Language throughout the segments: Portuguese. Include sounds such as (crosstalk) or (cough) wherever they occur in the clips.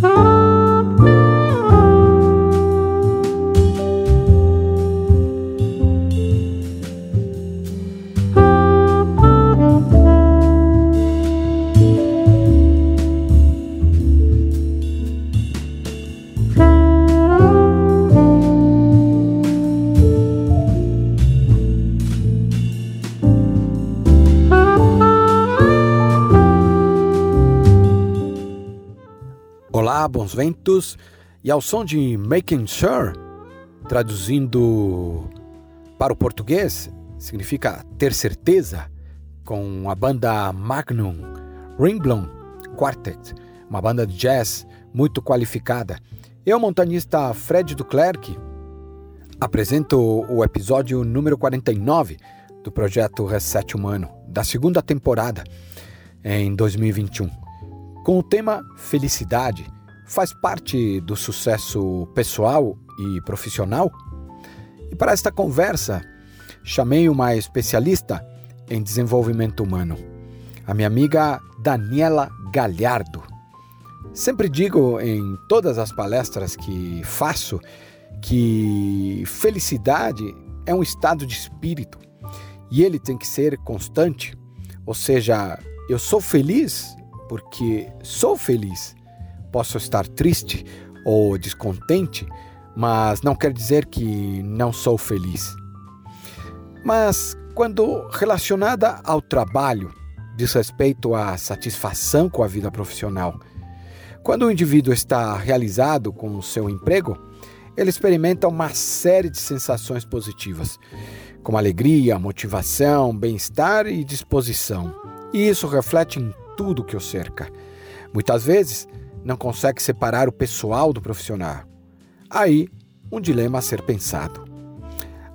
Olá, ventos. E ao som de Making Sure, traduzindo para o português, significa ter certeza, com a banda Magnum Ringblom Quartet, uma banda de jazz muito qualificada. Eu, montanista Fred Duclerc, apresento o episódio número 49 do projeto Reset Humano, da segunda temporada, em 2021 com o tema felicidade, faz parte do sucesso pessoal e profissional? E para esta conversa, chamei uma especialista em desenvolvimento humano, a minha amiga Daniela Galhardo. Sempre digo em todas as palestras que faço que felicidade é um estado de espírito e ele tem que ser constante. Ou seja, eu sou feliz porque sou feliz. Posso estar triste ou descontente, mas não quer dizer que não sou feliz. Mas quando relacionada ao trabalho, diz respeito à satisfação com a vida profissional. Quando o indivíduo está realizado com o seu emprego, ele experimenta uma série de sensações positivas, como alegria, motivação, bem-estar e disposição. E isso reflete em tudo que o cerca. Muitas vezes não consegue separar o pessoal do profissional. Aí, um dilema a ser pensado.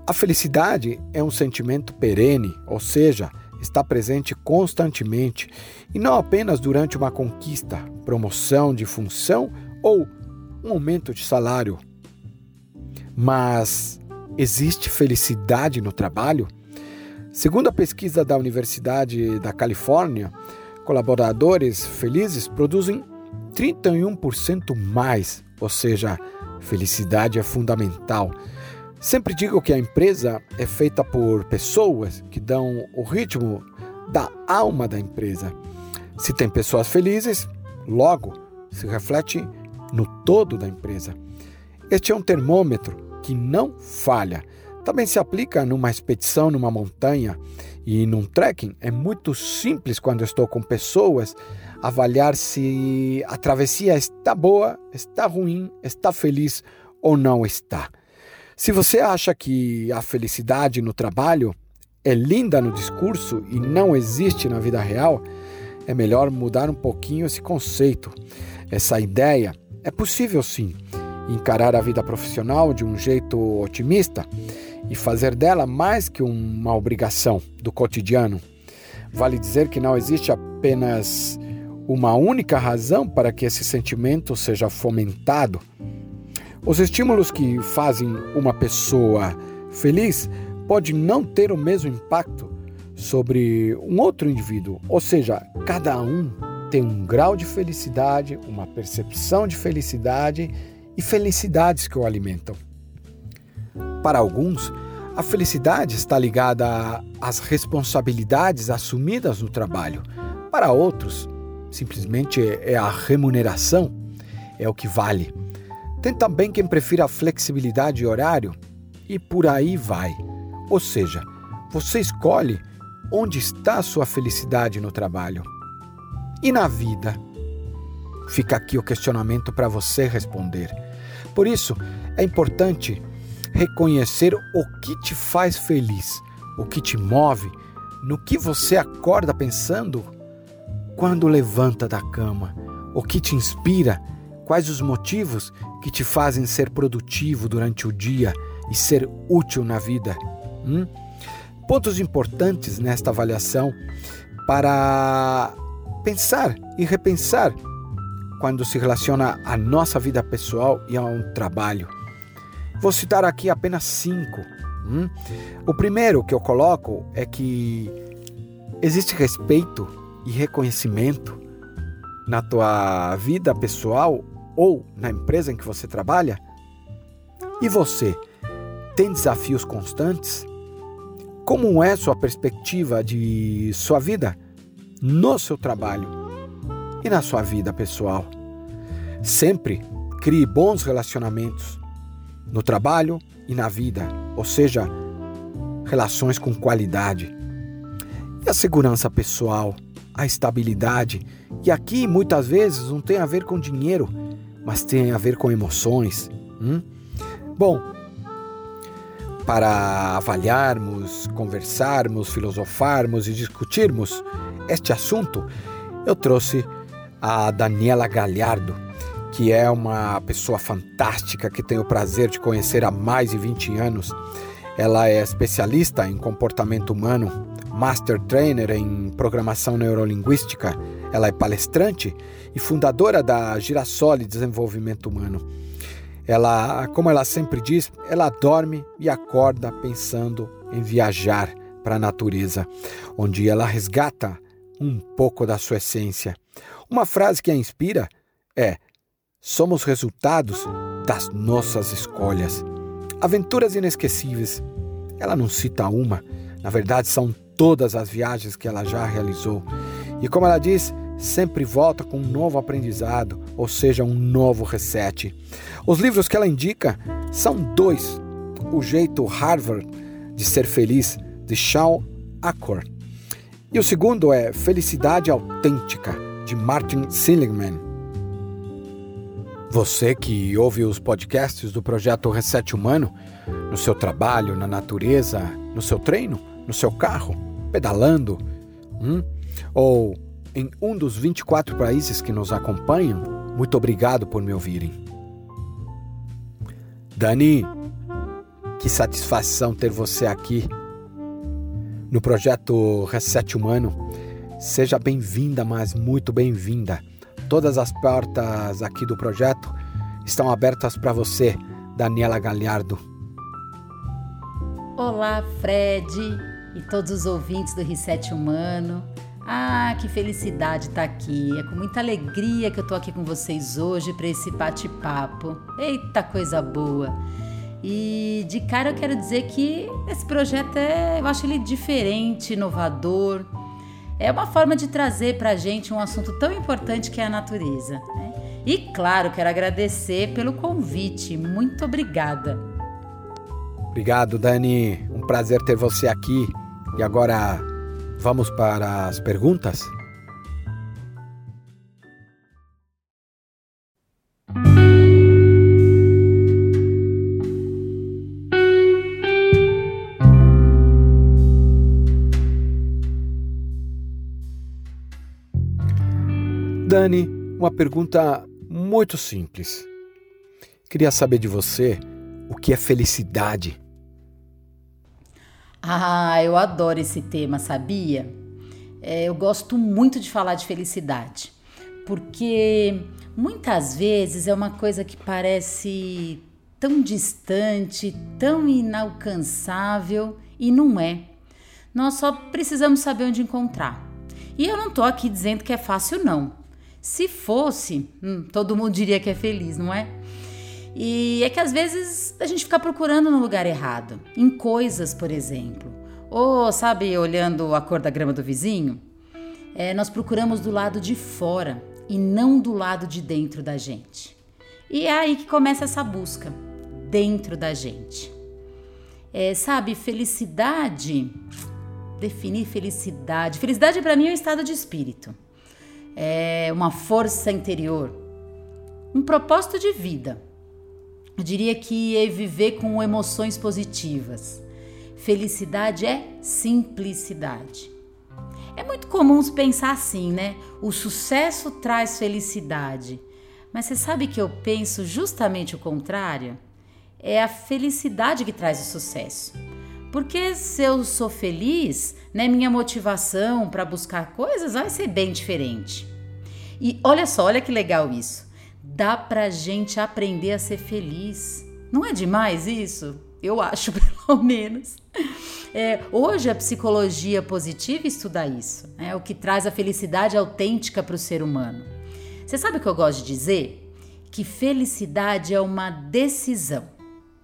A felicidade é um sentimento perene, ou seja, está presente constantemente e não apenas durante uma conquista, promoção de função ou um aumento de salário. Mas existe felicidade no trabalho? Segundo a pesquisa da Universidade da Califórnia, Colaboradores felizes produzem 31% mais, ou seja, felicidade é fundamental. Sempre digo que a empresa é feita por pessoas que dão o ritmo da alma da empresa. Se tem pessoas felizes, logo se reflete no todo da empresa. Este é um termômetro que não falha. Também se aplica numa expedição numa montanha e num trekking. É muito simples quando estou com pessoas avaliar se a travessia está boa, está ruim, está feliz ou não está. Se você acha que a felicidade no trabalho é linda no discurso e não existe na vida real, é melhor mudar um pouquinho esse conceito, essa ideia. É possível sim encarar a vida profissional de um jeito otimista e fazer dela mais que uma obrigação do cotidiano. Vale dizer que não existe apenas uma única razão para que esse sentimento seja fomentado. Os estímulos que fazem uma pessoa feliz pode não ter o mesmo impacto sobre um outro indivíduo, ou seja, cada um tem um grau de felicidade, uma percepção de felicidade e felicidades que o alimentam. Para alguns, a felicidade está ligada às responsabilidades assumidas no trabalho. Para outros, simplesmente é a remuneração, é o que vale. Tem também quem prefira a flexibilidade de horário e por aí vai. Ou seja, você escolhe onde está a sua felicidade no trabalho. E na vida? Fica aqui o questionamento para você responder. Por isso, é importante reconhecer o que te faz feliz, o que te move, no que você acorda pensando quando levanta da cama, o que te inspira, quais os motivos que te fazem ser produtivo durante o dia e ser útil na vida. Hum? Pontos importantes nesta avaliação para pensar e repensar quando se relaciona à nossa vida pessoal e ao trabalho. Vou citar aqui apenas cinco. Hum? O primeiro que eu coloco é que existe respeito e reconhecimento na tua vida pessoal ou na empresa em que você trabalha? E você tem desafios constantes? Como é sua perspectiva de sua vida no seu trabalho e na sua vida pessoal? Sempre crie bons relacionamentos no trabalho e na vida, ou seja, relações com qualidade. E a segurança pessoal, a estabilidade, e aqui muitas vezes não tem a ver com dinheiro, mas tem a ver com emoções. Hum? Bom, para avaliarmos, conversarmos, filosofarmos e discutirmos este assunto, eu trouxe a Daniela Galhardo, que é uma pessoa fantástica que tenho o prazer de conhecer há mais de 20 anos. Ela é especialista em comportamento humano, master trainer em programação neurolinguística. Ela é palestrante e fundadora da Girasole Desenvolvimento Humano. Ela, como ela sempre diz, ela dorme e acorda pensando em viajar para a natureza, onde ela resgata um pouco da sua essência. Uma frase que a inspira é: somos resultados das nossas escolhas. Aventuras inesquecíveis. Ela não cita uma, na verdade são todas as viagens que ela já realizou. E como ela diz, sempre volta com um novo aprendizado, ou seja, um novo reset. Os livros que ela indica são dois: O Jeito Harvard de Ser Feliz, de Shaw Accord, e o segundo é Felicidade Autêntica, de Martin Seligman. Você que ouve os podcasts do projeto Reset Humano, no seu trabalho, na natureza, no seu treino, no seu carro, pedalando, hum? ou em um dos 24 países que nos acompanham, muito obrigado por me ouvirem. Dani, que satisfação ter você aqui no projeto Reset Humano. Seja bem-vinda, mas muito bem-vinda. Todas as portas aqui do projeto estão abertas para você, Daniela Galhardo. Olá, Fred e todos os ouvintes do Reset Humano. Ah, que felicidade estar tá aqui. É com muita alegria que eu estou aqui com vocês hoje para esse bate-papo. Eita coisa boa. E de cara eu quero dizer que esse projeto é, eu acho ele diferente, inovador. É uma forma de trazer para a gente um assunto tão importante que é a natureza. Né? E claro, quero agradecer pelo convite. Muito obrigada. Obrigado, Dani. Um prazer ter você aqui. E agora Vamos para as perguntas? Dani, uma pergunta muito simples. Queria saber de você o que é felicidade. Ah, eu adoro esse tema, sabia? É, eu gosto muito de falar de felicidade, porque muitas vezes é uma coisa que parece tão distante, tão inalcançável e não é. Nós só precisamos saber onde encontrar. E eu não tô aqui dizendo que é fácil, não. Se fosse, hum, todo mundo diria que é feliz, não é? E é que às vezes a gente fica procurando no lugar errado, em coisas, por exemplo. Ou, sabe, olhando a cor da grama do vizinho? É, nós procuramos do lado de fora e não do lado de dentro da gente. E é aí que começa essa busca, dentro da gente. É, sabe, felicidade. Definir felicidade. Felicidade para mim é um estado de espírito, é uma força interior, um propósito de vida eu diria que é viver com emoções positivas. Felicidade é simplicidade. É muito comum pensar assim, né? O sucesso traz felicidade. Mas você sabe que eu penso justamente o contrário? É a felicidade que traz o sucesso. Porque se eu sou feliz, né, minha motivação para buscar coisas vai ser bem diferente. E olha só, olha que legal isso dá pra gente aprender a ser feliz. Não é demais isso? Eu acho, (laughs) pelo menos. É, hoje a psicologia positiva estuda isso, é o que traz a felicidade autêntica para o ser humano. Você sabe o que eu gosto de dizer? que felicidade é uma decisão.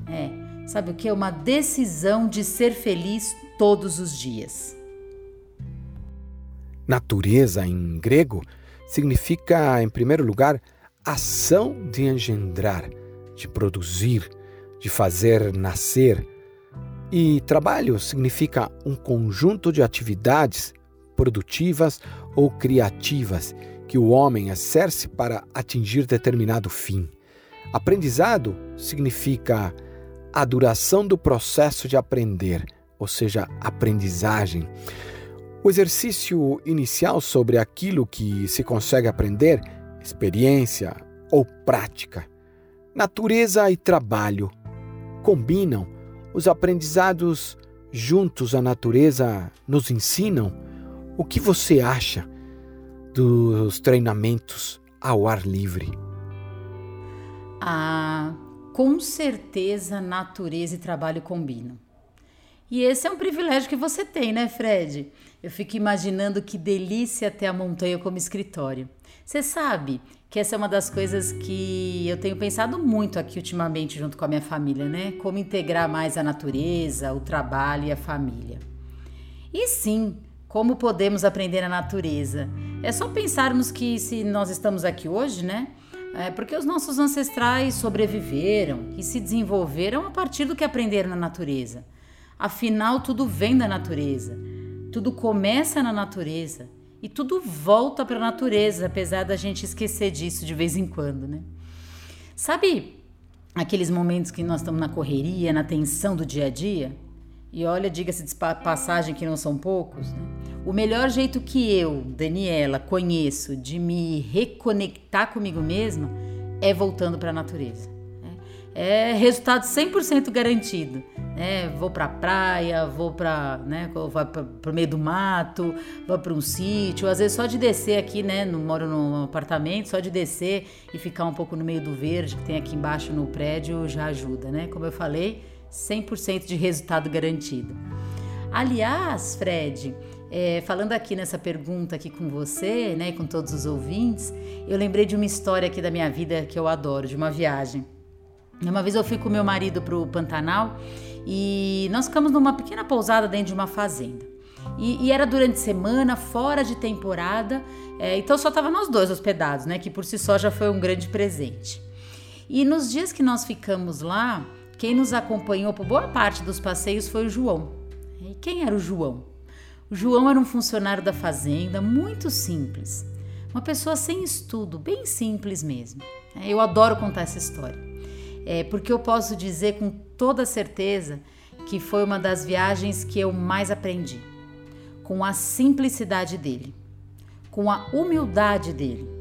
É, sabe o que? É uma decisão de ser feliz todos os dias. Natureza, em grego, significa, em primeiro lugar, ação de engendrar, de produzir, de fazer nascer. E trabalho significa um conjunto de atividades produtivas ou criativas que o homem exerce para atingir determinado fim. Aprendizado significa a duração do processo de aprender, ou seja, aprendizagem. O exercício inicial sobre aquilo que se consegue aprender, experiência ou prática. Natureza e trabalho combinam. Os aprendizados juntos à natureza nos ensinam. O que você acha dos treinamentos ao ar livre? Ah, com certeza natureza e trabalho combinam. E esse é um privilégio que você tem, né, Fred? Eu fico imaginando que delícia ter a montanha como escritório. Você sabe que essa é uma das coisas que eu tenho pensado muito aqui ultimamente junto com a minha família, né? Como integrar mais a natureza, o trabalho e a família. E sim, como podemos aprender na natureza? É só pensarmos que se nós estamos aqui hoje, né? É porque os nossos ancestrais sobreviveram e se desenvolveram a partir do que aprenderam na natureza. Afinal, tudo vem da natureza, tudo começa na natureza e tudo volta para a natureza, apesar da gente esquecer disso de vez em quando, né? Sabe aqueles momentos que nós estamos na correria, na tensão do dia a dia? E olha, diga-se de passagem que não são poucos, né? O melhor jeito que eu, Daniela, conheço de me reconectar comigo mesma é voltando para a natureza é resultado 100% garantido. Né? Vou para a praia, vou para né, o meio do mato, vou para um sítio. Às vezes só de descer aqui, né? Não moro num apartamento, só de descer e ficar um pouco no meio do verde que tem aqui embaixo no prédio já ajuda, né? Como eu falei, 100% de resultado garantido. Aliás, Fred, é, falando aqui nessa pergunta aqui com você, né, com todos os ouvintes, eu lembrei de uma história aqui da minha vida que eu adoro, de uma viagem. Uma vez eu fui com meu marido para o Pantanal e nós ficamos numa pequena pousada dentro de uma fazenda. E, e era durante semana, fora de temporada, é, então só tava nós dois hospedados, né? Que por si só já foi um grande presente. E nos dias que nós ficamos lá, quem nos acompanhou por boa parte dos passeios foi o João. E quem era o João? O João era um funcionário da fazenda, muito simples. Uma pessoa sem estudo, bem simples mesmo. Eu adoro contar essa história é, porque eu posso dizer com toda certeza que foi uma das viagens que eu mais aprendi, com a simplicidade dele, com a humildade dele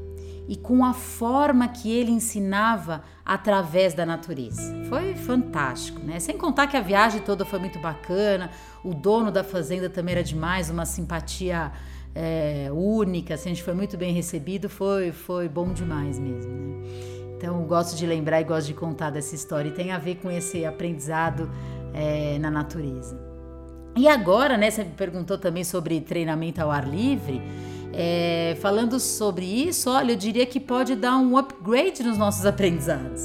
e com a forma que ele ensinava através da natureza. Foi fantástico, né? Sem contar que a viagem toda foi muito bacana, o dono da fazenda também era demais, uma simpatia é, única, assim, a gente foi muito bem recebido, foi, foi bom demais mesmo, né? Então, gosto de lembrar e gosto de contar dessa história e tem a ver com esse aprendizado é, na natureza. E agora, né, você me perguntou também sobre treinamento ao ar livre. É, falando sobre isso, olha, eu diria que pode dar um upgrade nos nossos aprendizados.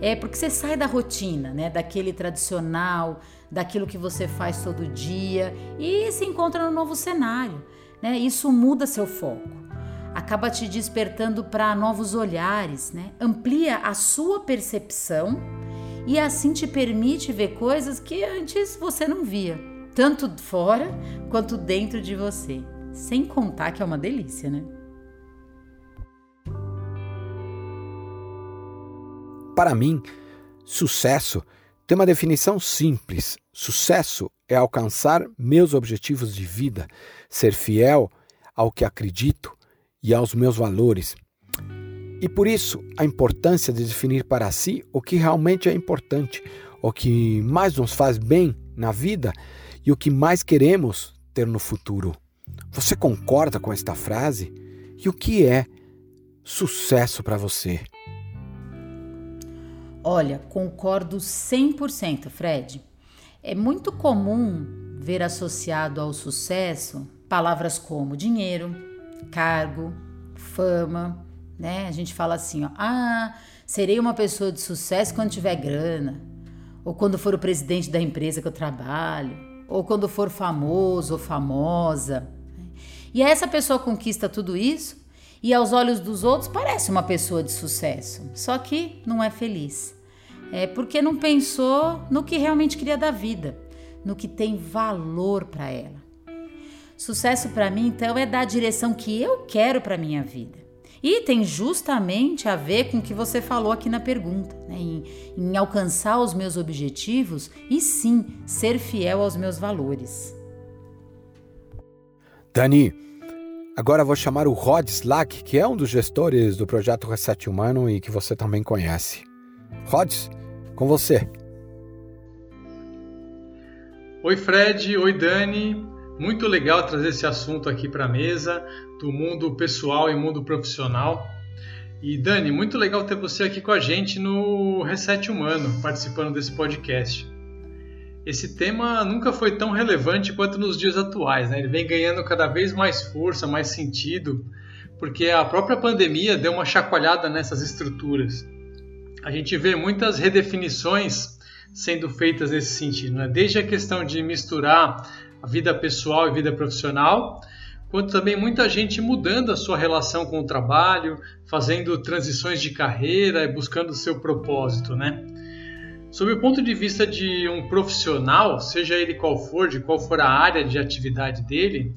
É porque você sai da rotina, né, daquele tradicional, daquilo que você faz todo dia e se encontra no novo cenário, né? Isso muda seu foco acaba te despertando para novos olhares, né? Amplia a sua percepção e assim te permite ver coisas que antes você não via, tanto fora quanto dentro de você. Sem contar que é uma delícia, né? Para mim, sucesso tem uma definição simples. Sucesso é alcançar meus objetivos de vida, ser fiel ao que acredito e aos meus valores. E por isso a importância de definir para si o que realmente é importante, o que mais nos faz bem na vida e o que mais queremos ter no futuro. Você concorda com esta frase? E o que é sucesso para você? Olha, concordo 100%, Fred. É muito comum ver associado ao sucesso palavras como dinheiro, cargo, fama, né? A gente fala assim, ó, ah, Serei uma pessoa de sucesso quando tiver grana, ou quando for o presidente da empresa que eu trabalho, ou quando for famoso ou famosa. E essa pessoa conquista tudo isso e aos olhos dos outros parece uma pessoa de sucesso, só que não é feliz. É porque não pensou no que realmente queria da vida, no que tem valor para ela. Sucesso para mim, então, é dar a direção que eu quero para minha vida. E tem justamente a ver com o que você falou aqui na pergunta, né? em, em alcançar os meus objetivos e sim ser fiel aos meus valores. Dani, Agora vou chamar o Rod Slack, que é um dos gestores do projeto Reset Humano e que você também conhece. Rod, com você. Oi Fred, oi Dani. Muito legal trazer esse assunto aqui para a mesa do mundo pessoal e mundo profissional. E Dani, muito legal ter você aqui com a gente no Reset Humano, participando desse podcast esse tema nunca foi tão relevante quanto nos dias atuais. Né? Ele vem ganhando cada vez mais força, mais sentido, porque a própria pandemia deu uma chacoalhada nessas estruturas. A gente vê muitas redefinições sendo feitas nesse sentido, né? desde a questão de misturar a vida pessoal e vida profissional, quanto também muita gente mudando a sua relação com o trabalho, fazendo transições de carreira e buscando o seu propósito, né? Sob o ponto de vista de um profissional, seja ele qual for, de qual for a área de atividade dele,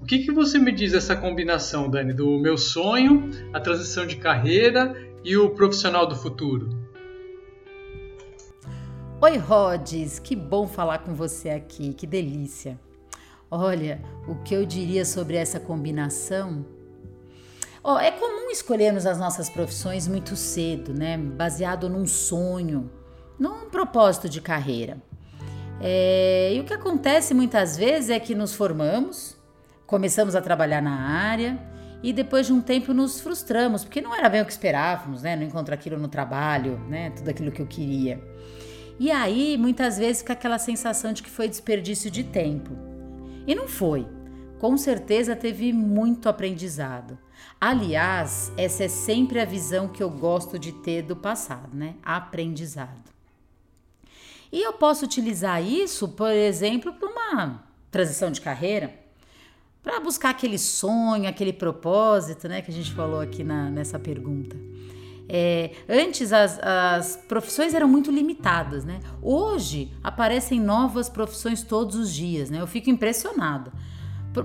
o que, que você me diz dessa combinação, Dani, do meu sonho, a transição de carreira e o profissional do futuro? Oi, Rods, que bom falar com você aqui, que delícia. Olha, o que eu diria sobre essa combinação? Oh, é comum escolhermos as nossas profissões muito cedo, né? Baseado num sonho, num propósito de carreira. É, e o que acontece muitas vezes é que nos formamos, começamos a trabalhar na área e depois de um tempo nos frustramos, porque não era bem o que esperávamos, né? Não encontro aquilo no trabalho, né? Tudo aquilo que eu queria. E aí, muitas vezes, fica aquela sensação de que foi desperdício de tempo. E não foi. Com certeza teve muito aprendizado. Aliás, essa é sempre a visão que eu gosto de ter do passado, né? Aprendizado. E eu posso utilizar isso, por exemplo, para uma transição de carreira, para buscar aquele sonho, aquele propósito, né, que a gente falou aqui na, nessa pergunta. É, antes as, as profissões eram muito limitadas, né? Hoje aparecem novas profissões todos os dias, né? Eu fico impressionada.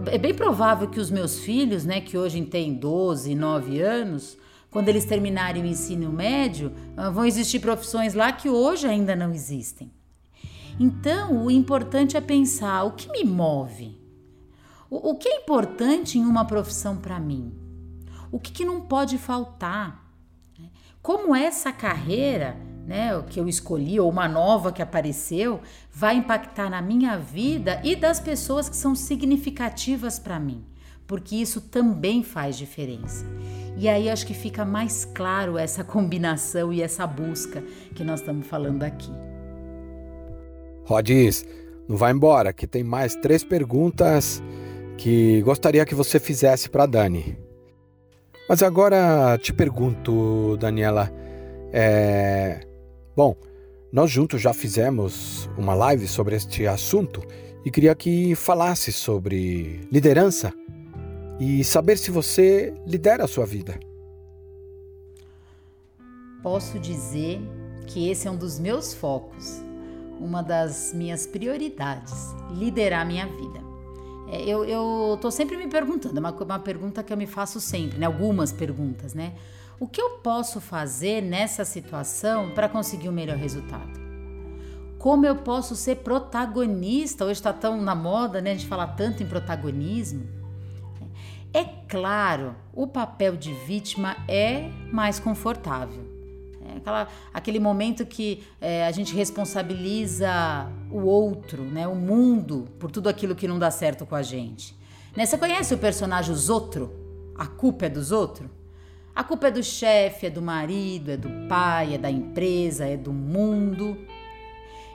É bem provável que os meus filhos, né, que hoje têm 12, 9 anos, quando eles terminarem o ensino médio, ah, vão existir profissões lá que hoje ainda não existem. Então, o importante é pensar o que me move. O, o que é importante em uma profissão para mim? O que, que não pode faltar? Como essa carreira né, que eu escolhi, ou uma nova que apareceu, vai impactar na minha vida e das pessoas que são significativas para mim, porque isso também faz diferença. E aí acho que fica mais claro essa combinação e essa busca que nós estamos falando aqui. Rodis, não vai embora, que tem mais três perguntas que gostaria que você fizesse para Dani. Mas agora te pergunto, Daniela, é... bom, nós juntos já fizemos uma live sobre este assunto e queria que falasse sobre liderança e saber se você lidera a sua vida. Posso dizer que esse é um dos meus focos, uma das minhas prioridades, liderar minha vida. É, eu, tô sempre me perguntando, é uma, uma pergunta que eu me faço sempre, né? Algumas perguntas, né? O que eu posso fazer nessa situação para conseguir o um melhor resultado? Como eu posso ser protagonista? Hoje está tão na moda, né? A gente falar tanto em protagonismo. É claro, o papel de vítima é mais confortável. É aquela, aquele momento que é, a gente responsabiliza o outro, né, o mundo, por tudo aquilo que não dá certo com a gente. Né, você conhece o personagem Os Outros? A culpa é dos outros? A culpa é do chefe, é do marido, é do pai, é da empresa, é do mundo.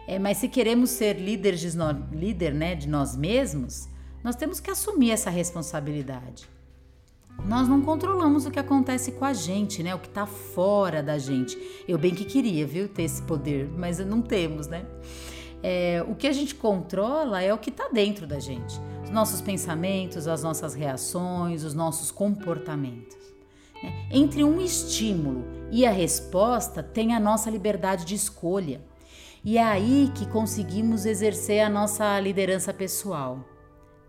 É, mas se queremos ser líderes de, líder né, de nós mesmos, nós temos que assumir essa responsabilidade. nós não controlamos o que acontece com a gente, né? O que está fora da gente. Eu bem que queria, viu, ter esse poder, mas não temos, né? É, o que a gente controla é o que está dentro da gente. Os nossos pensamentos, as nossas reações, os nossos comportamentos. Né? Entre um estímulo e a resposta tem a nossa liberdade de escolha. E é aí que conseguimos exercer a nossa liderança pessoal.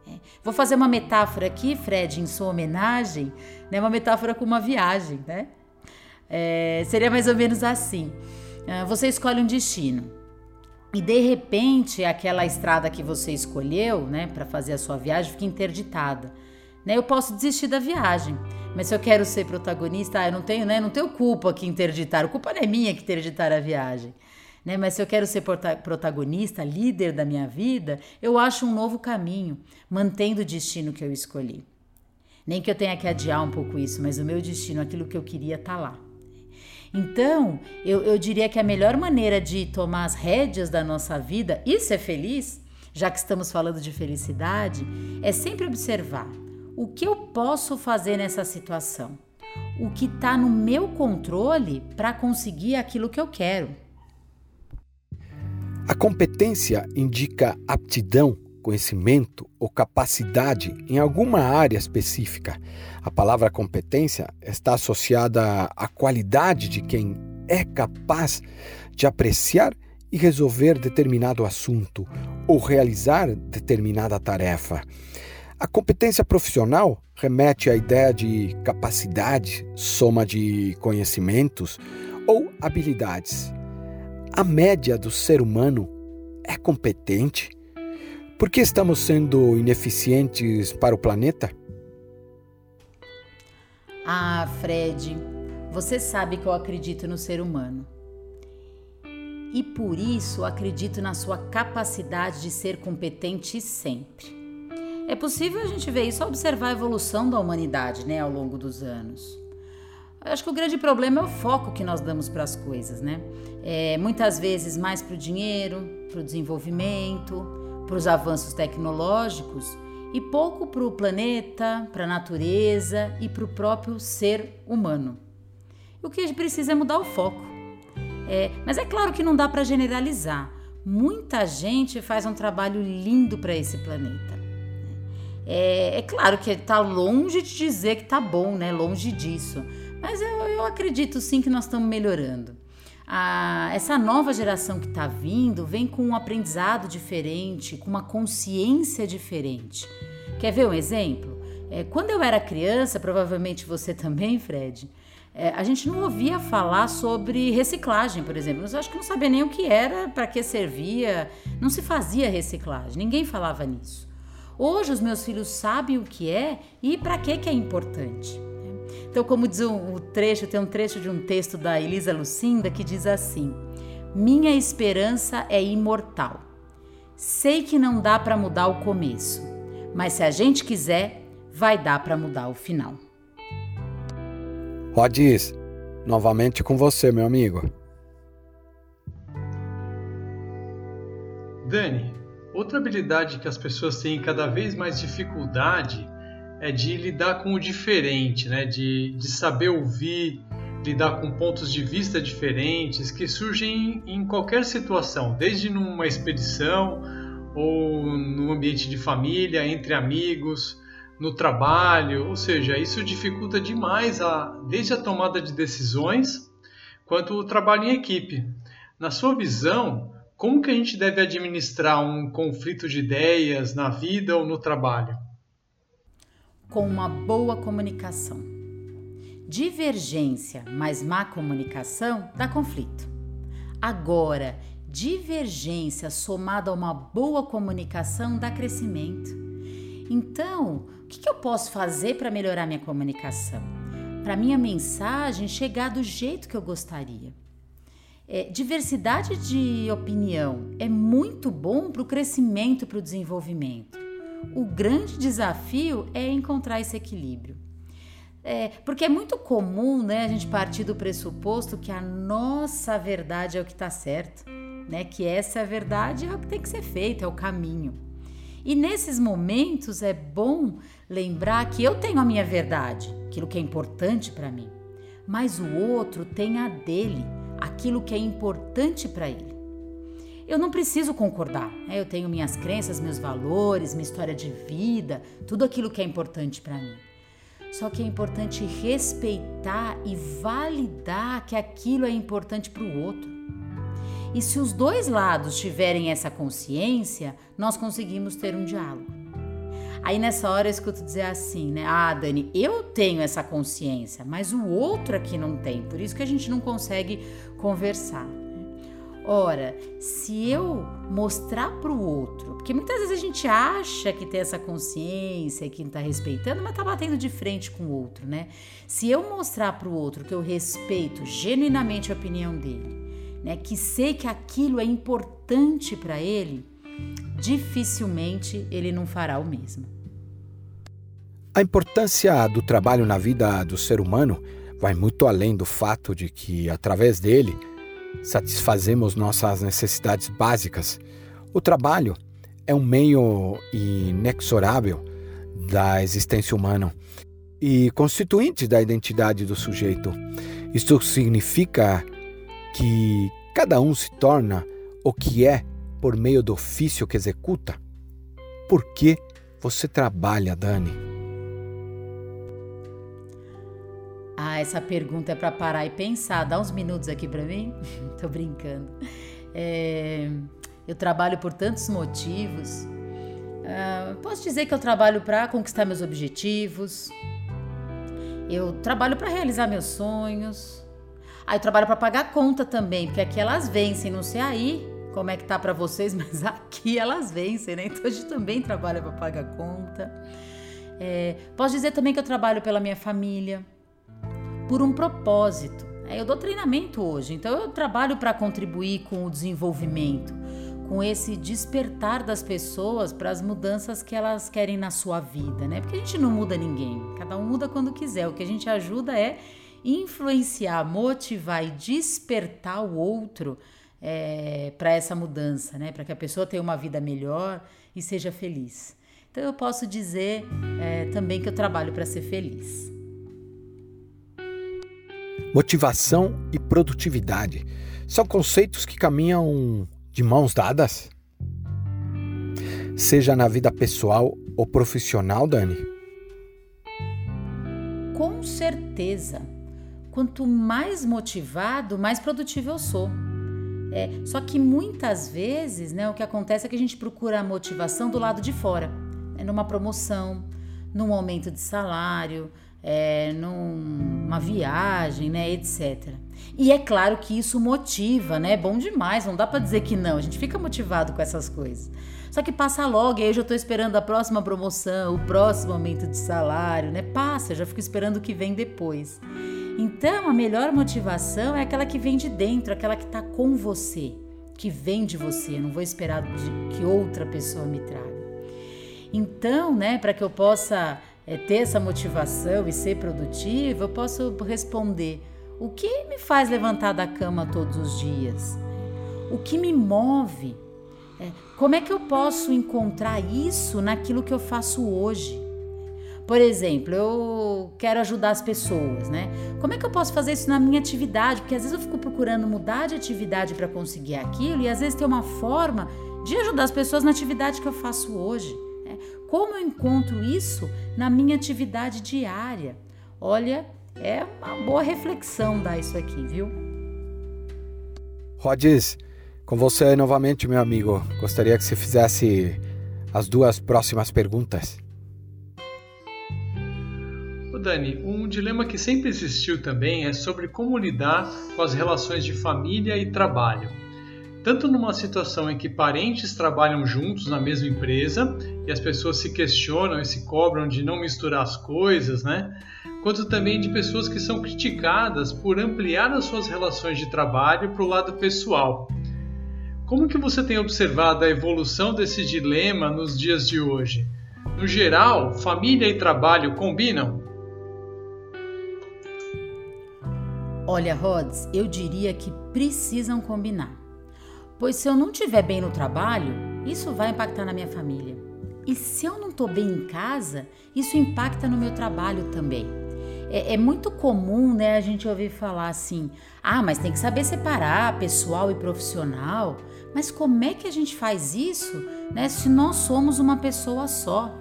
É. Vou fazer uma metáfora aqui, Fred, em sua homenagem, né? uma metáfora com uma viagem. Né? É, seria mais ou menos assim: é, você escolhe um destino e de repente aquela estrada que você escolheu né, para fazer a sua viagem fica interditada. Né? Eu posso desistir da viagem, mas se eu quero ser protagonista, ah, eu não tenho, né, não tenho culpa que interditar, a culpa não é minha que interditar a viagem. Né? Mas se eu quero ser protagonista, líder da minha vida, eu acho um novo caminho, mantendo o destino que eu escolhi. Nem que eu tenha que adiar um pouco isso, mas o meu destino, aquilo que eu queria, está lá. Então, eu, eu diria que a melhor maneira de tomar as rédeas da nossa vida e ser feliz, já que estamos falando de felicidade, é sempre observar o que eu posso fazer nessa situação, o que está no meu controle para conseguir aquilo que eu quero. A competência indica aptidão, conhecimento ou capacidade em alguma área específica. A palavra competência está associada à qualidade de quem é capaz de apreciar e resolver determinado assunto ou realizar determinada tarefa. A competência profissional remete à ideia de capacidade, soma de conhecimentos ou habilidades a média do ser humano é competente? Por que estamos sendo ineficientes para o planeta? Ah, Fred, você sabe que eu acredito no ser humano. E por isso acredito na sua capacidade de ser competente sempre. É possível a gente ver isso ao observar a evolução da humanidade né, ao longo dos anos. Eu acho que o grande problema é o foco que nós damos para as coisas, né? É, muitas vezes mais para o dinheiro, para o desenvolvimento, para os avanços tecnológicos e pouco para o planeta, para a natureza e para o próprio ser humano. O que a gente precisa é mudar o foco. É, mas é claro que não dá para generalizar. Muita gente faz um trabalho lindo para esse planeta. É, é claro que está longe de dizer que está bom, né? Longe disso. Mas eu, eu acredito sim que nós estamos melhorando. Ah, essa nova geração que está vindo vem com um aprendizado diferente, com uma consciência diferente. Quer ver um exemplo? É, quando eu era criança, provavelmente você (laughs) também, Fred, é, a gente não ouvia falar sobre reciclagem, por exemplo. Eu acho que não sabia nem o que era, para que servia, não se fazia reciclagem, ninguém falava nisso. Hoje os meus filhos sabem o que é e para que, que é importante. Então, como diz o trecho, tem um trecho de um texto da Elisa Lucinda que diz assim: Minha esperança é imortal. Sei que não dá para mudar o começo, mas se a gente quiser, vai dar para mudar o final. Rodis, novamente com você, meu amigo. Dani, outra habilidade que as pessoas têm cada vez mais dificuldade é de lidar com o diferente, né? de, de saber ouvir, lidar com pontos de vista diferentes que surgem em qualquer situação, desde numa expedição ou no ambiente de família, entre amigos, no trabalho, ou seja, isso dificulta demais a, desde a tomada de decisões quanto o trabalho em equipe. Na sua visão, como que a gente deve administrar um conflito de ideias na vida ou no trabalho? Com uma boa comunicação. Divergência mais má comunicação dá conflito. Agora, divergência somada a uma boa comunicação dá crescimento. Então, o que eu posso fazer para melhorar minha comunicação? Para minha mensagem chegar do jeito que eu gostaria. É, diversidade de opinião é muito bom para o crescimento, para o desenvolvimento. O grande desafio é encontrar esse equilíbrio. É, porque é muito comum né, a gente partir do pressuposto que a nossa verdade é o que está certo, né? Que essa verdade, é o que tem que ser feito, é o caminho. E nesses momentos é bom lembrar que eu tenho a minha verdade, aquilo que é importante para mim, mas o outro tem a dele, aquilo que é importante para ele. Eu não preciso concordar, né? eu tenho minhas crenças, meus valores, minha história de vida, tudo aquilo que é importante para mim. Só que é importante respeitar e validar que aquilo é importante para o outro. E se os dois lados tiverem essa consciência, nós conseguimos ter um diálogo. Aí nessa hora eu escuto dizer assim, né? Ah, Dani, eu tenho essa consciência, mas o outro aqui não tem, por isso que a gente não consegue conversar. Ora, se eu mostrar para o outro, porque muitas vezes a gente acha que tem essa consciência, que está respeitando, mas está batendo de frente com o outro, né? Se eu mostrar para o outro que eu respeito genuinamente a opinião dele, né, que sei que aquilo é importante para ele, dificilmente ele não fará o mesmo. A importância do trabalho na vida do ser humano vai muito além do fato de que, através dele, satisfazemos nossas necessidades básicas. O trabalho é um meio inexorável da existência humana e constituinte da identidade do sujeito. Isto significa que cada um se torna o que é por meio do ofício que executa. Por que você trabalha, Dani? Essa pergunta é para parar e pensar. Dá uns minutos aqui para mim. (laughs) Tô brincando. É, eu trabalho por tantos motivos. Ah, posso dizer que eu trabalho para conquistar meus objetivos. Eu trabalho para realizar meus sonhos. Ah, eu trabalho para pagar conta também, porque aqui elas vencem. Não sei aí como é que tá para vocês, (laughs) mas aqui elas vencem, né? Então a gente também trabalha para pagar conta. É, posso dizer também que eu trabalho pela minha família por um propósito. É, eu dou treinamento hoje, então eu trabalho para contribuir com o desenvolvimento, com esse despertar das pessoas para as mudanças que elas querem na sua vida, né? Porque a gente não muda ninguém, cada um muda quando quiser. O que a gente ajuda é influenciar, motivar e despertar o outro é, para essa mudança, né? Para que a pessoa tenha uma vida melhor e seja feliz. Então eu posso dizer é, também que eu trabalho para ser feliz. Motivação e produtividade são conceitos que caminham de mãos dadas? Seja na vida pessoal ou profissional, Dani? Com certeza. Quanto mais motivado, mais produtivo eu sou. É, só que muitas vezes, né, o que acontece é que a gente procura a motivação do lado de fora, né, numa promoção, num aumento de salário, é, numa viagem, né, etc. E é claro que isso motiva, né? É bom demais, não dá para dizer que não. A gente fica motivado com essas coisas. Só que passa logo, e aí eu já tô esperando a próxima promoção, o próximo aumento de salário, né? Passa, já fico esperando o que vem depois. Então, a melhor motivação é aquela que vem de dentro, aquela que está com você, que vem de você. Eu não vou esperar que outra pessoa me traga. Então, né, para que eu possa é, ter essa motivação e ser produtivo, eu posso responder: o que me faz levantar da cama todos os dias? O que me move? É, como é que eu posso encontrar isso naquilo que eu faço hoje? Por exemplo, eu quero ajudar as pessoas, né? Como é que eu posso fazer isso na minha atividade? Porque às vezes eu fico procurando mudar de atividade para conseguir aquilo e às vezes tem uma forma de ajudar as pessoas na atividade que eu faço hoje. Como eu encontro isso na minha atividade diária? Olha, é uma boa reflexão dar isso aqui, viu? Rodis, com você novamente, meu amigo. Gostaria que você fizesse as duas próximas perguntas. O Dani, um dilema que sempre existiu também é sobre como lidar com as relações de família e trabalho tanto numa situação em que parentes trabalham juntos na mesma empresa e as pessoas se questionam e se cobram de não misturar as coisas, né? Quanto também de pessoas que são criticadas por ampliar as suas relações de trabalho para o lado pessoal. Como que você tem observado a evolução desse dilema nos dias de hoje? No geral, família e trabalho combinam? Olha, Rods, eu diria que precisam combinar. Pois se eu não estiver bem no trabalho, isso vai impactar na minha família. E se eu não estou bem em casa, isso impacta no meu trabalho também. É, é, muito comum né, a gente ouvir falar assim: ah, mas tem que saber separar pessoal e profissional. Mas como é que a gente faz isso né, se nós somos uma pessoa só?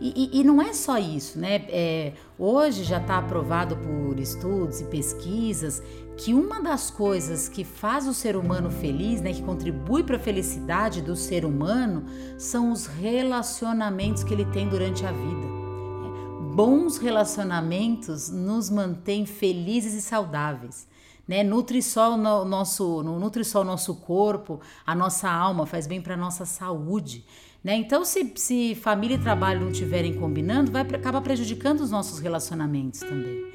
E, e, e não é só isso, né? É, hoje já está aprovado por estudos e pesquisas que uma das coisas que faz o ser humano feliz, né, que contribui para a felicidade do ser humano, são os relacionamentos que ele tem durante a vida. Bons relacionamentos nos mantêm felizes e saudáveis. Né? Nutre só o nosso, nutre só o nosso corpo, a nossa alma, faz bem para a nossa saúde. Né? Então, se, se família e trabalho não estiverem combinando, vai acabar prejudicando os nossos relacionamentos também.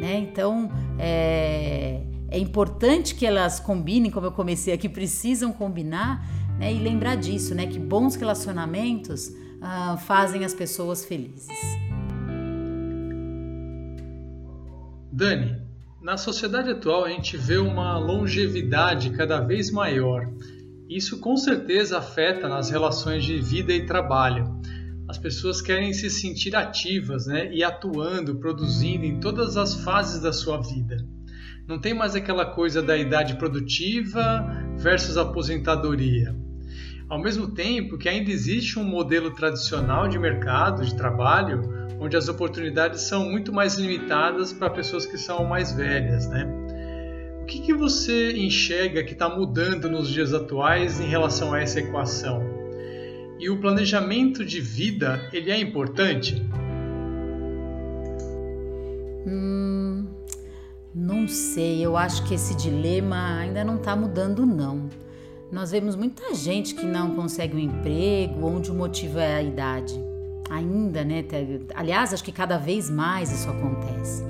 Né? Então, é, é importante que elas combinem, como eu comecei aqui, precisam combinar né? e lembrar disso, né? que bons relacionamentos ah, fazem as pessoas felizes. Dani, na sociedade atual a gente vê uma longevidade cada vez maior. Isso com certeza afeta nas relações de vida e trabalho. As pessoas querem se sentir ativas né, e atuando, produzindo em todas as fases da sua vida. Não tem mais aquela coisa da idade produtiva versus aposentadoria. Ao mesmo tempo que ainda existe um modelo tradicional de mercado, de trabalho, onde as oportunidades são muito mais limitadas para pessoas que são mais velhas, né? O que, que você enxerga que está mudando nos dias atuais em relação a essa equação? E o planejamento de vida, ele é importante? Hum, não sei, eu acho que esse dilema ainda não está mudando não. Nós vemos muita gente que não consegue um emprego, onde o motivo é a idade ainda, né? Aliás, acho que cada vez mais isso acontece.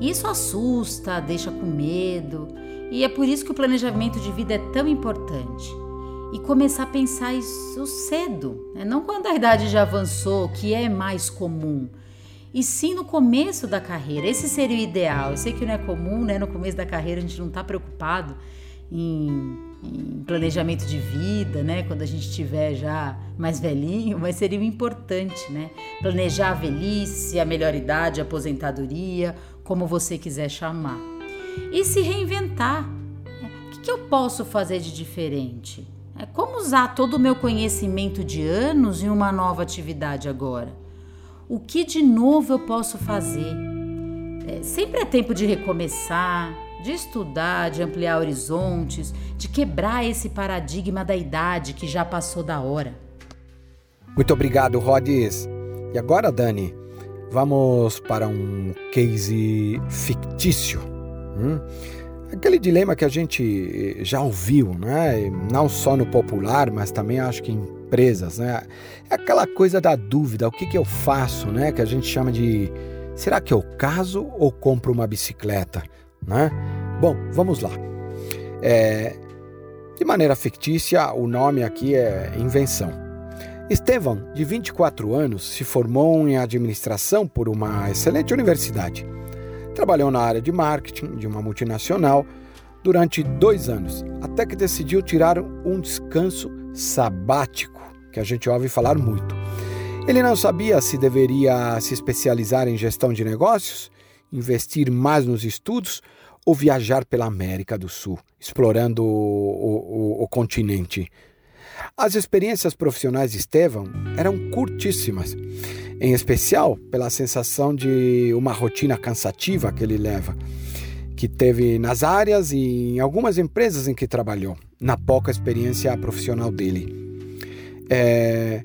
Isso assusta, deixa com medo, e é por isso que o planejamento de vida é tão importante. E começar a pensar isso cedo, né? não quando a idade já avançou, que é mais comum, e sim no começo da carreira. Esse seria o ideal. Eu sei que não é comum, né? No começo da carreira a gente não está preocupado em em planejamento de vida, né? Quando a gente estiver já mais velhinho, mas seria importante, né? Planejar a velhice, a melhor idade, a aposentadoria, como você quiser chamar. E se reinventar. O que eu posso fazer de diferente? É como usar todo o meu conhecimento de anos em uma nova atividade agora? O que de novo eu posso fazer? É, sempre é tempo de recomeçar, de estudar, de ampliar horizontes, de quebrar esse paradigma da idade que já passou da hora. Muito obrigado, Rodis. E agora, Dani, vamos para um case fictício. Hum? Aquele dilema que a gente já ouviu, né? não só no popular, mas também acho que em empresas. Né? É aquela coisa da dúvida: o que, que eu faço? Né? Que a gente chama de será que eu caso ou compro uma bicicleta? Né? Bom, vamos lá. É, de maneira fictícia, o nome aqui é invenção. Estevão, de 24 anos, se formou em administração por uma excelente universidade. Trabalhou na área de marketing de uma multinacional durante dois anos, até que decidiu tirar um descanso sabático, que a gente ouve falar muito. Ele não sabia se deveria se especializar em gestão de negócios, investir mais nos estudos ou viajar pela América do Sul, explorando o, o, o continente. As experiências profissionais de Estevam eram curtíssimas, em especial pela sensação de uma rotina cansativa que ele leva, que teve nas áreas e em algumas empresas em que trabalhou, na pouca experiência profissional dele. É,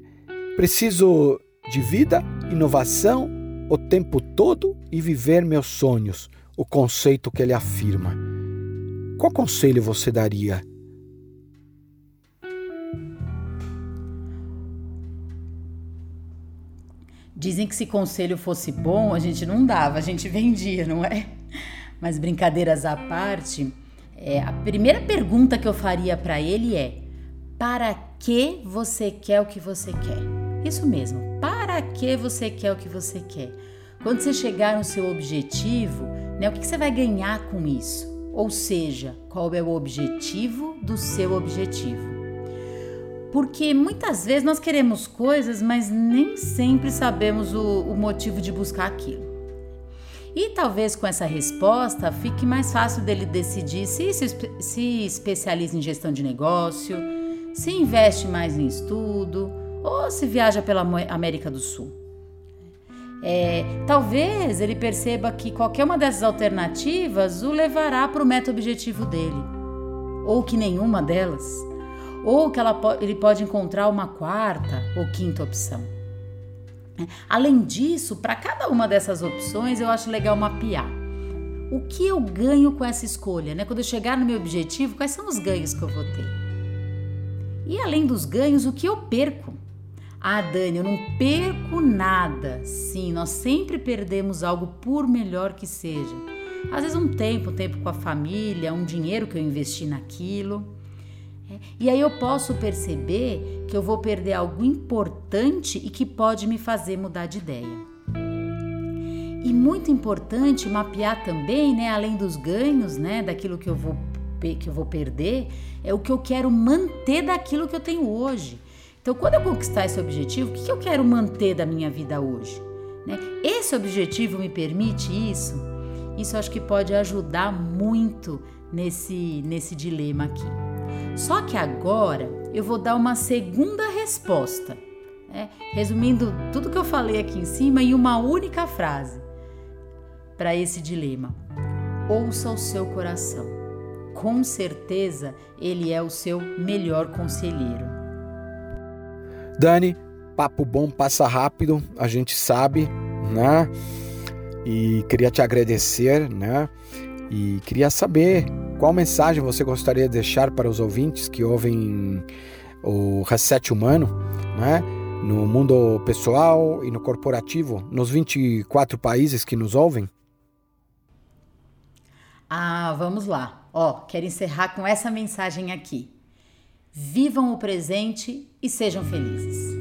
preciso de vida, inovação o tempo todo e viver meus sonhos o conceito que ele afirma. Qual conselho você daria? Dizem que se conselho fosse bom, a gente não dava, a gente vendia, não é? Mas brincadeiras à parte, é, a primeira pergunta que eu faria para ele é: para que você quer o que você quer? Isso mesmo, para que você quer o que você quer? Quando você chegar no seu objetivo, né? O que você vai ganhar com isso? Ou seja, qual é o objetivo do seu objetivo? Porque muitas vezes nós queremos coisas, mas nem sempre sabemos o, o motivo de buscar aquilo. E talvez com essa resposta fique mais fácil dele decidir se se, se especializa em gestão de negócio, se investe mais em estudo ou se viaja pela América do Sul. É, talvez ele perceba que qualquer uma dessas alternativas o levará para o meta objetivo dele, ou que nenhuma delas, ou que ela, ele pode encontrar uma quarta ou quinta opção. É, além disso, para cada uma dessas opções, eu acho legal mapear. O que eu ganho com essa escolha? Né? Quando eu chegar no meu objetivo, quais são os ganhos que eu vou ter? E além dos ganhos, o que eu perco? Ah, Dani, eu não perco nada. Sim, nós sempre perdemos algo por melhor que seja. Às vezes um tempo, um tempo com a família, um dinheiro que eu investi naquilo. E aí eu posso perceber que eu vou perder algo importante e que pode me fazer mudar de ideia. E muito importante mapear também, né, além dos ganhos, né, daquilo que eu vou que eu vou perder, é o que eu quero manter daquilo que eu tenho hoje. Então, quando eu conquistar esse objetivo, o que eu quero manter da minha vida hoje? Né? Esse objetivo me permite isso? Isso acho que pode ajudar muito nesse, nesse dilema aqui. Só que agora eu vou dar uma segunda resposta, né? resumindo tudo que eu falei aqui em cima em uma única frase para esse dilema. Ouça o seu coração. Com certeza ele é o seu melhor conselheiro. Dani, papo bom passa rápido, a gente sabe, né? E queria te agradecer, né? E queria saber qual mensagem você gostaria de deixar para os ouvintes que ouvem o Reset Humano, né? no mundo pessoal e no corporativo, nos 24 países que nos ouvem? Ah, vamos lá. Ó, quero encerrar com essa mensagem aqui. Vivam o presente e sejam felizes.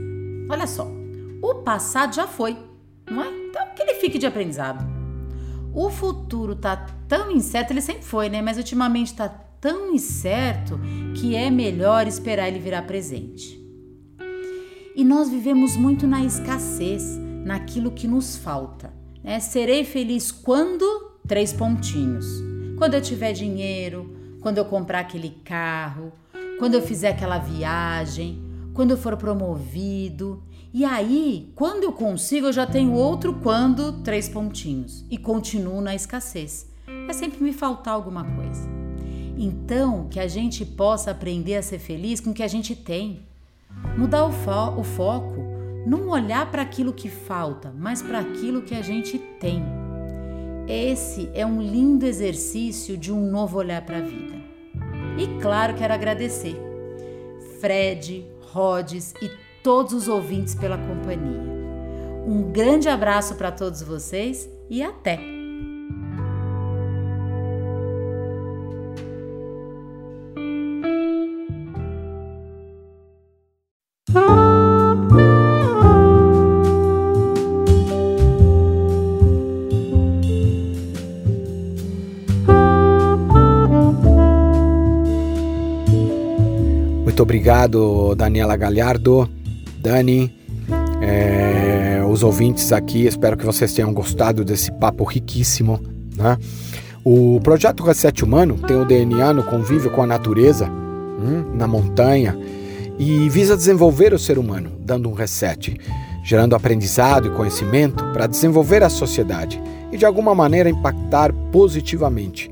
Olha só, o passado já foi, não é? Então que ele fique de aprendizado. O futuro tá tão incerto, ele sempre foi, né? Mas ultimamente tá tão incerto que é melhor esperar ele virar presente. E nós vivemos muito na escassez, naquilo que nos falta. Né? Serei feliz quando? Três pontinhos. Quando eu tiver dinheiro, quando eu comprar aquele carro, quando eu fizer aquela viagem, quando eu for promovido. E aí, quando eu consigo, eu já tenho outro quando, três pontinhos. E continuo na escassez. É sempre me faltar alguma coisa. Então, que a gente possa aprender a ser feliz com o que a gente tem. Mudar o, fo o foco, não olhar para aquilo que falta, mas para aquilo que a gente tem. Esse é um lindo exercício de um novo olhar para a vida. E claro, quero agradecer. Fred, Rhodes e todos os ouvintes pela companhia. Um grande abraço para todos vocês e até! Obrigado, Daniela Galhardo, Dani, é, os ouvintes aqui. Espero que vocês tenham gostado desse papo riquíssimo. Né? O projeto Reset Humano tem o DNA no convívio com a natureza, hum, na montanha, e visa desenvolver o ser humano, dando um reset, gerando aprendizado e conhecimento para desenvolver a sociedade e de alguma maneira impactar positivamente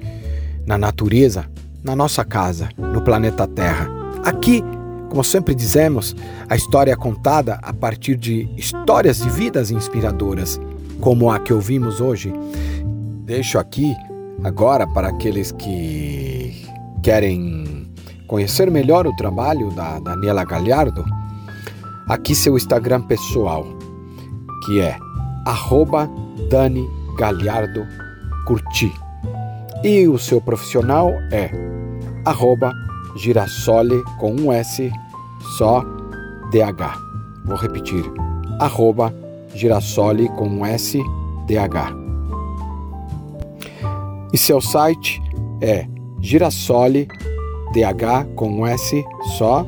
na natureza, na nossa casa, no planeta Terra. Aqui, como sempre dizemos, a história é contada a partir de histórias de vidas inspiradoras, como a que ouvimos hoje. Deixo aqui agora para aqueles que querem conhecer melhor o trabalho da Daniela Galhardo, aqui seu Instagram pessoal, que é Dani Galhardo Curti. E o seu profissional é arroba Girassole com um S só DH. Vou repetir, arroba Girassole com um S DH. E seu site é Girassole DH com um S só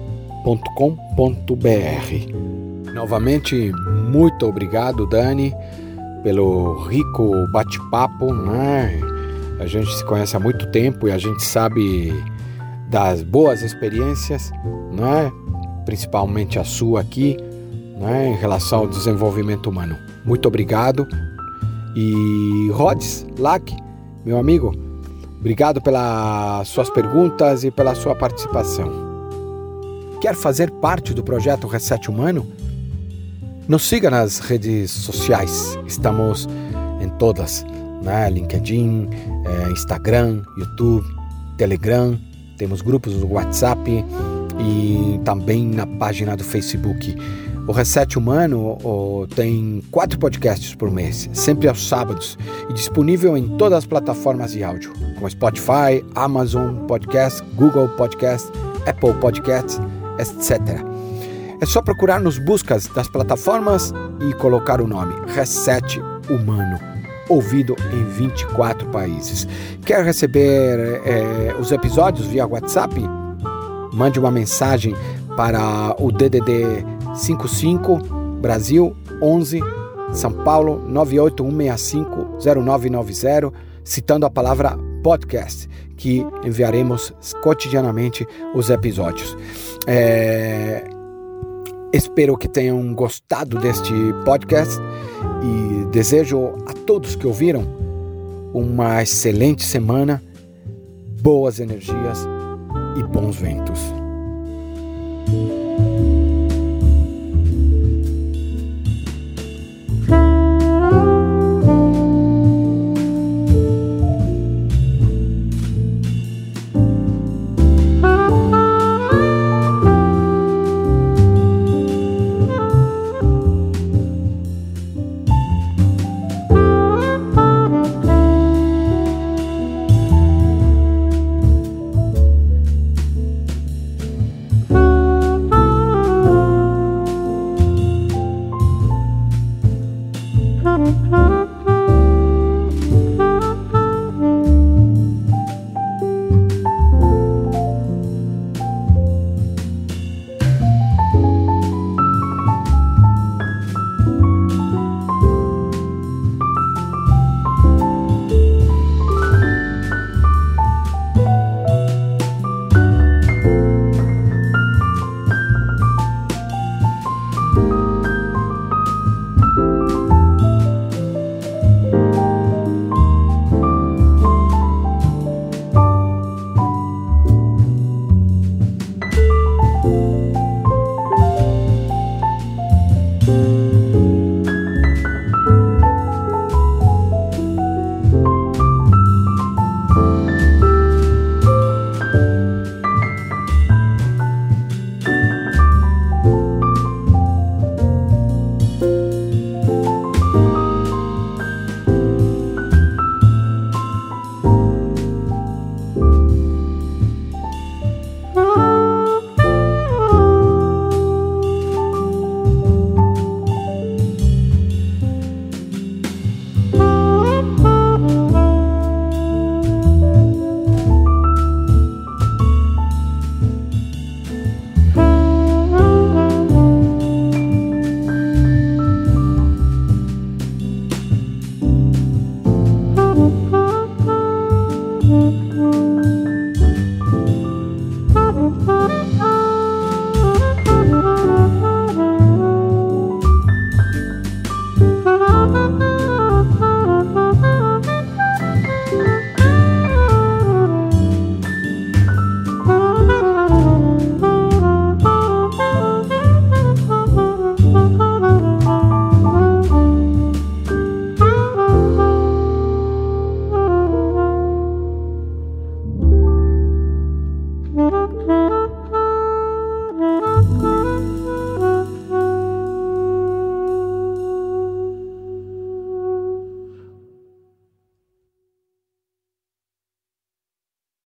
Novamente, muito obrigado, Dani, pelo rico bate-papo, né? A gente se conhece há muito tempo e a gente sabe das boas experiências, né? Principalmente a sua aqui, né? Em relação ao desenvolvimento humano. Muito obrigado. E Rods, Lack, meu amigo, obrigado pelas suas perguntas e pela sua participação. Quer fazer parte do projeto Reset Humano? Nos siga nas redes sociais, estamos em todas, né? LinkedIn, eh, Instagram, YouTube, Telegram, temos grupos no WhatsApp e também na página do Facebook. O Reset Humano oh, tem quatro podcasts por mês, sempre aos sábados, e disponível em todas as plataformas de áudio, como Spotify, Amazon Podcast, Google Podcast, Apple Podcasts etc. É só procurar nos buscas das plataformas e colocar o nome Reset Humano, ouvido em 24 países. Quer receber é, os episódios via WhatsApp? Mande uma mensagem para o DDD 55 Brasil 11 São Paulo 981650990, citando a palavra podcast, que enviaremos cotidianamente os episódios. É... Espero que tenham gostado deste podcast e desejo a todos que ouviram uma excelente semana, boas energias e bons ventos.